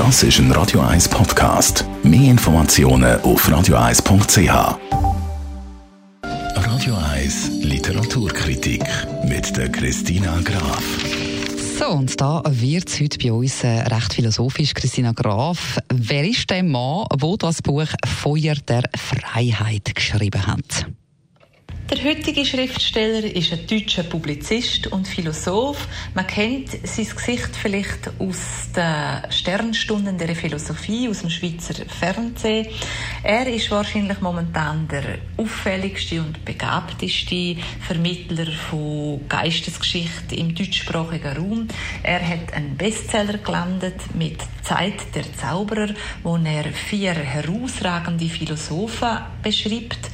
Das ist ein Radio 1 Podcast. Mehr Informationen auf radio1.ch. Radio 1 Literaturkritik mit der Christina Graf. So, und da wird es heute bei uns äh, recht philosophisch. Christina Graf, wer ist der Mann, der das Buch Feuer der Freiheit geschrieben hat? Der heutige Schriftsteller ist ein deutscher Publizist und Philosoph. Man kennt sein Gesicht vielleicht aus den Sternstunden der Philosophie, aus dem Schweizer Fernsehen. Er ist wahrscheinlich momentan der auffälligste und begabteste Vermittler von Geistesgeschichte im deutschsprachigen Raum. Er hat einen Bestseller gelandet mit Zeit der Zauberer, wo er vier herausragende Philosophen beschreibt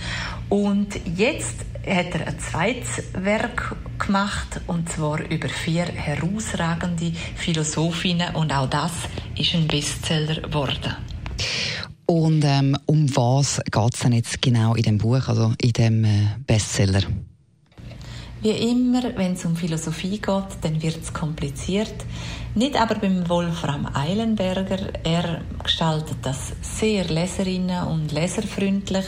und jetzt hat er ein zweites Werk gemacht, und zwar über vier herausragende Philosophinnen. Und auch das ist ein Bestseller geworden. Und ähm, um was geht es denn jetzt genau in dem Buch, also in dem äh, Bestseller? Wie immer, wenn es um Philosophie geht, dann wird es kompliziert. Nicht aber beim Wolfram Eilenberger. Er gestaltet das sehr leserinnen- und leserfreundlich.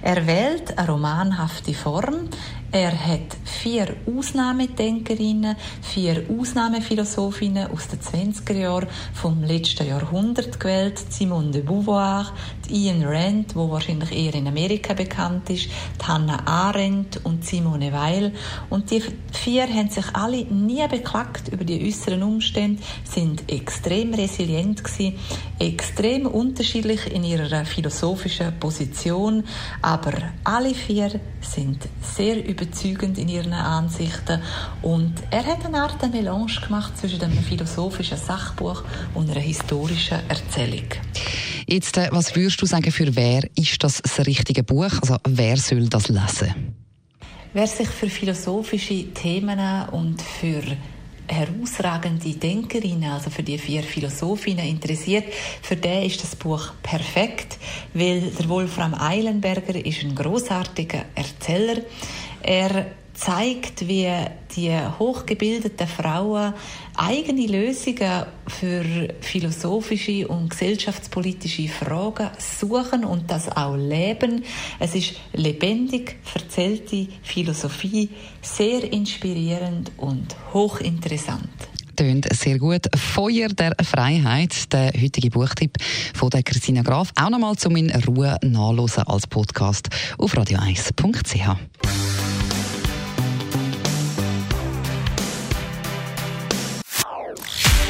Er wählt eine romanhafte Form. Er hat vier Ausnahmedenkerinnen, vier Ausnahmephilosophinnen aus den 20er Jahren vom letzten Jahrhundert gewählt. Simone de Beauvoir, Ian Rand, wo wahrscheinlich eher in Amerika bekannt ist, Hannah Arendt und Simone Weil. Und die vier haben sich alle nie beklagt über die äußeren Umstände, sind extrem resilient gewesen, extrem unterschiedlich in ihrer philosophischen Position, aber alle vier sind sehr überzeugend in ihren Ansichten und er hat eine Art Melange gemacht zwischen einem philosophischen Sachbuch und einer historischen Erzählung. Jetzt, äh, was würdest du sagen, für wer ist das das richtige Buch? Also wer soll das lesen? Wer sich für philosophische Themen und für herausragende Denkerinnen, also für die vier Philosophinnen interessiert, für den ist das Buch perfekt, weil der Wolfram Eilenberger ist ein großartiger Erzähler. Er zeigt, wie die hochgebildeten Frauen eigene Lösungen für philosophische und gesellschaftspolitische Fragen suchen und das auch leben. Es ist lebendig erzählte Philosophie, sehr inspirierend und hochinteressant tönt sehr gut. Feuer der Freiheit, der heutige Buchtipp von der Christina Graf. Auch nochmal zum in Ruhe nachlesen als Podcast auf radio1.ch.